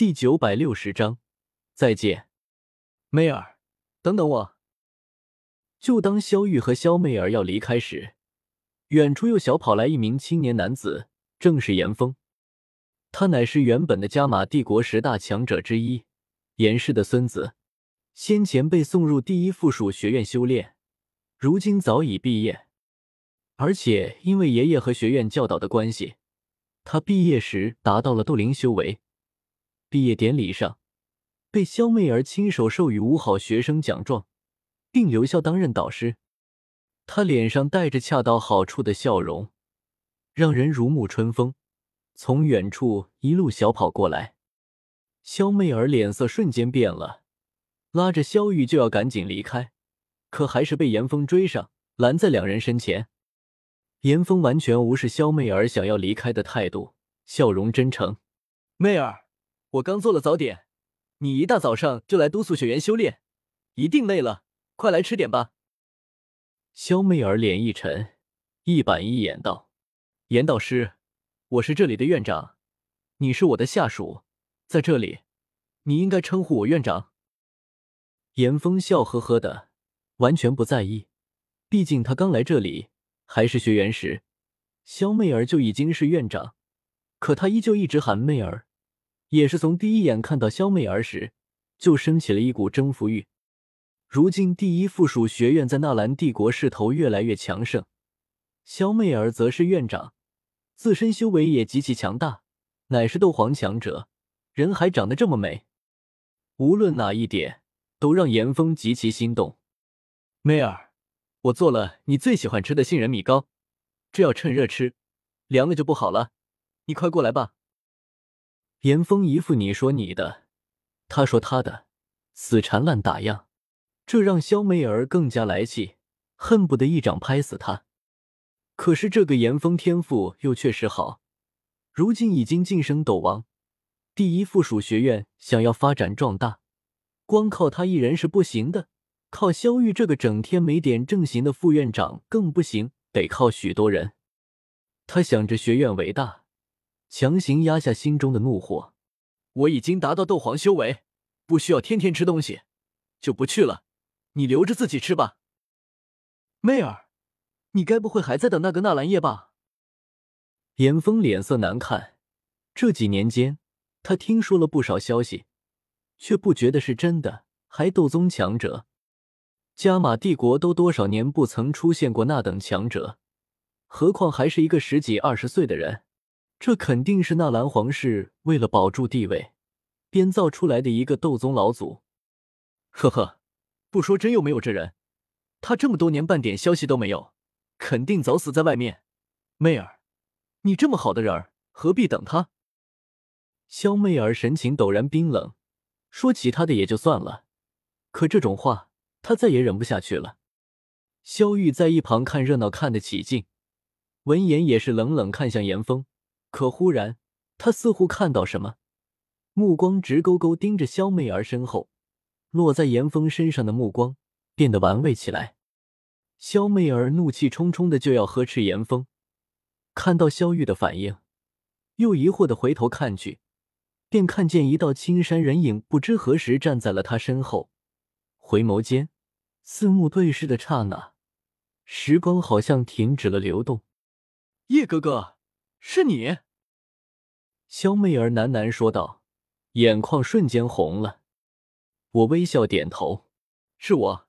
第九百六十章，再见，妹儿，等等我。就当萧玉和萧媚儿要离开时，远处又小跑来一名青年男子，正是严峰。他乃是原本的加玛帝国十大强者之一，严氏的孙子，先前被送入第一附属学院修炼，如今早已毕业。而且因为爷爷和学院教导的关系，他毕业时达到了斗灵修为。毕业典礼上，被肖媚儿亲手授予五好学生奖状，并留校担任导师。他脸上带着恰到好处的笑容，让人如沐春风。从远处一路小跑过来，肖媚儿脸色瞬间变了，拉着肖玉就要赶紧离开，可还是被严峰追上，拦在两人身前。严峰完全无视肖媚儿想要离开的态度，笑容真诚：“媚儿，我刚做了早点，你一大早上就来督促学员修炼，一定累了，快来吃点吧。”萧媚儿脸一沉，一板一眼道：“严导师，我是这里的院长，你是我的下属，在这里，你应该称呼我院长。”严峰笑呵呵的，完全不在意，毕竟他刚来这里。还是学员时，萧媚儿就已经是院长，可他依旧一直喊媚儿，也是从第一眼看到萧媚儿时，就升起了一股征服欲。如今第一附属学院在纳兰帝国势头越来越强盛，萧媚儿则是院长，自身修为也极其强大，乃是斗皇强者，人还长得这么美，无论哪一点都让严峰极其心动。媚儿。我做了你最喜欢吃的杏仁米糕，这要趁热吃，凉了就不好了。你快过来吧。严峰一副你说你的，他说他的，死缠烂打样，这让肖媚儿更加来气，恨不得一掌拍死他。可是这个严峰天赋又确实好，如今已经晋升斗王，第一附属学院想要发展壮大，光靠他一人是不行的。靠萧玉这个整天没点正形的副院长更不行，得靠许多人。他想着学院为大，强行压下心中的怒火。我已经达到斗皇修为，不需要天天吃东西，就不去了。你留着自己吃吧。媚儿，你该不会还在等那个纳兰叶吧？严峰脸色难看。这几年间，他听说了不少消息，却不觉得是真的。还斗宗强者。加玛帝国都多少年不曾出现过那等强者，何况还是一个十几二十岁的人？这肯定是纳兰皇室为了保住地位，编造出来的一个斗宗老祖。呵呵，不说真又没有这人，他这么多年半点消息都没有，肯定早死在外面。媚儿，你这么好的人儿，何必等他？萧媚儿神情陡然冰冷，说其他的也就算了，可这种话。她再也忍不下去了。萧玉在一旁看热闹，看得起劲，闻言也是冷冷看向严峰。可忽然，他似乎看到什么，目光直勾勾盯着萧媚儿身后，落在严峰身上的目光变得玩味起来。萧媚儿怒气冲冲的就要呵斥严峰，看到萧玉的反应，又疑惑的回头看去，便看见一道青山人影不知何时站在了他身后。回眸间，四目对视的刹那，时光好像停止了流动。叶哥哥，是你？肖媚儿喃喃说道，眼眶瞬间红了。我微笑点头，是我。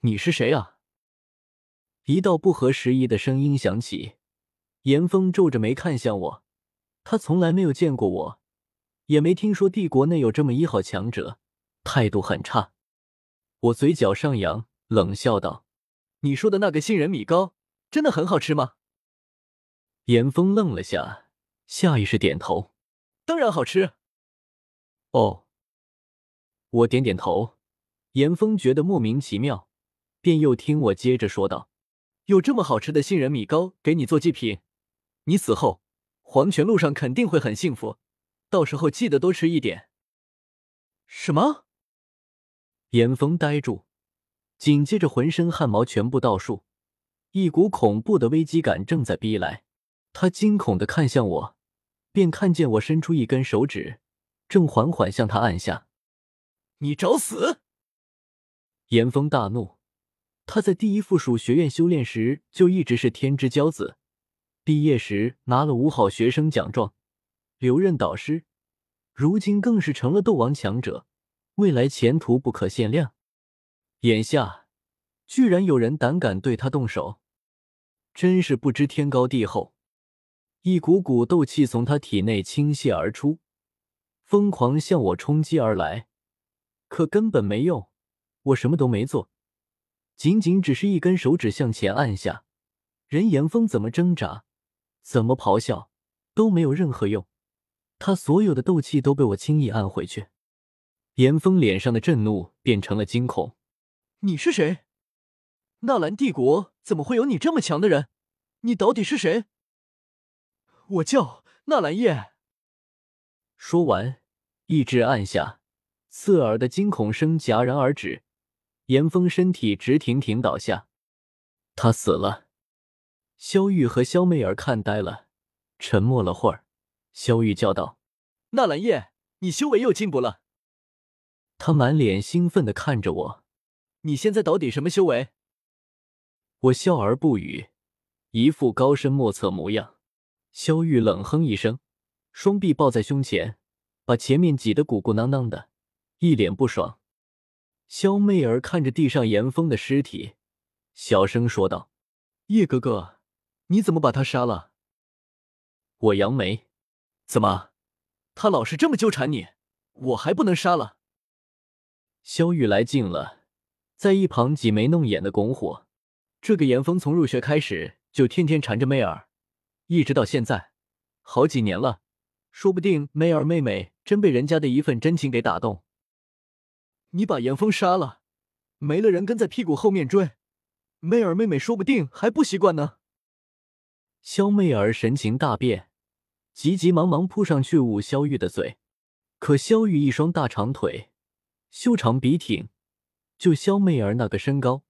你是谁啊？一道不合时宜的声音响起。严峰皱着眉看向我，他从来没有见过我，也没听说帝国内有这么一号强者，态度很差。我嘴角上扬，冷笑道：“你说的那个杏仁米糕真的很好吃吗？”严峰愣了下，下意识点头：“当然好吃。”哦，我点点头。严峰觉得莫名其妙，便又听我接着说道：“有这么好吃的杏仁米糕给你做祭品，你死后黄泉路上肯定会很幸福。到时候记得多吃一点。”什么？严峰呆住，紧接着浑身汗毛全部倒竖，一股恐怖的危机感正在逼来。他惊恐的看向我，便看见我伸出一根手指，正缓缓向他按下。你找死！严峰大怒。他在第一附属学院修炼时就一直是天之骄子，毕业时拿了五好学生奖状，留任导师，如今更是成了斗王强者，未来前途不可限量。眼下，居然有人胆敢对他动手，真是不知天高地厚。一股股斗气从他体内倾泻而出，疯狂向我冲击而来，可根本没用，我什么都没做。仅仅只是一根手指向前按下，任严峰怎么挣扎，怎么咆哮，都没有任何用。他所有的斗气都被我轻易按回去。严峰脸上的震怒变成了惊恐：“你是谁？纳兰帝国怎么会有你这么强的人？你到底是谁？”我叫纳兰叶。说完，一指按下，刺耳的惊恐声戛然而止。严峰身体直挺挺倒下，他死了。萧玉和萧媚儿看呆了，沉默了会儿。萧玉叫道：“纳兰叶，你修为又进步了。”他满脸兴奋的看着我：“你现在到底什么修为？”我笑而不语，一副高深莫测模样。萧玉冷哼一声，双臂抱在胸前，把前面挤得鼓鼓囊囊的，一脸不爽。萧媚儿看着地上严峰的尸体，小声说道：“叶哥哥，你怎么把他杀了？”我扬眉：“怎么，他老是这么纠缠你，我还不能杀了？”萧玉来劲了，在一旁挤眉弄眼的拱火：“这个严峰从入学开始就天天缠着媚儿，一直到现在，好几年了，说不定媚儿妹妹真被人家的一份真情给打动。”你把严峰杀了，没了人跟在屁股后面追，媚儿妹妹说不定还不习惯呢。肖媚儿神情大变，急急忙忙扑上去捂肖玉的嘴，可肖玉一双大长腿，修长笔挺，就肖媚儿那个身高，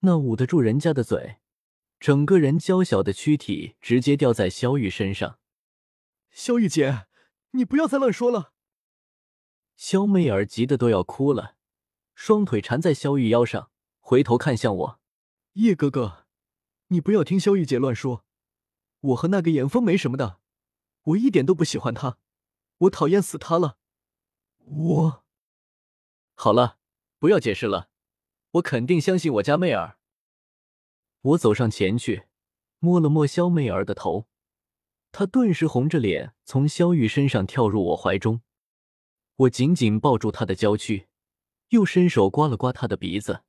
那捂得住人家的嘴，整个人娇小的躯体直接掉在萧玉身上。萧玉姐，你不要再乱说了。萧媚儿急得都要哭了，双腿缠在萧玉腰上，回头看向我：“叶哥哥，你不要听萧玉姐乱说。我和那个严峰没什么的，我一点都不喜欢他，我讨厌死他了。我……好了，不要解释了，我肯定相信我家媚儿。”我走上前去，摸了摸肖媚儿的头，她顿时红着脸从肖玉身上跳入我怀中。我紧紧抱住她的娇躯，又伸手刮了刮她的鼻子。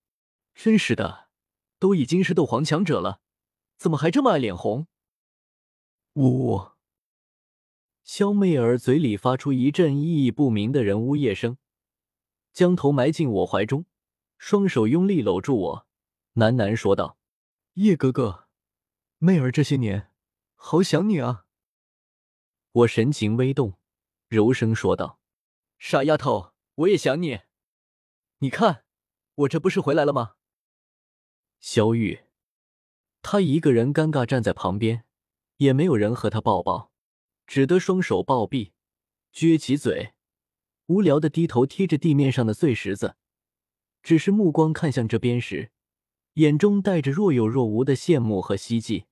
真是的，都已经是斗皇强者了，怎么还这么爱脸红？呜！呜，肖媚儿嘴里发出一阵意义不明的人呜咽声，将头埋进我怀中，双手用力搂住我，喃喃说道：“叶哥哥，妹儿这些年好想你啊。”我神情微动，柔声说道。傻丫头，我也想你。你看，我这不是回来了吗？萧玉，他一个人尴尬站在旁边，也没有人和他抱抱，只得双手抱臂，撅起嘴，无聊的低头踢着地面上的碎石子。只是目光看向这边时，眼中带着若有若无的羡慕和希冀。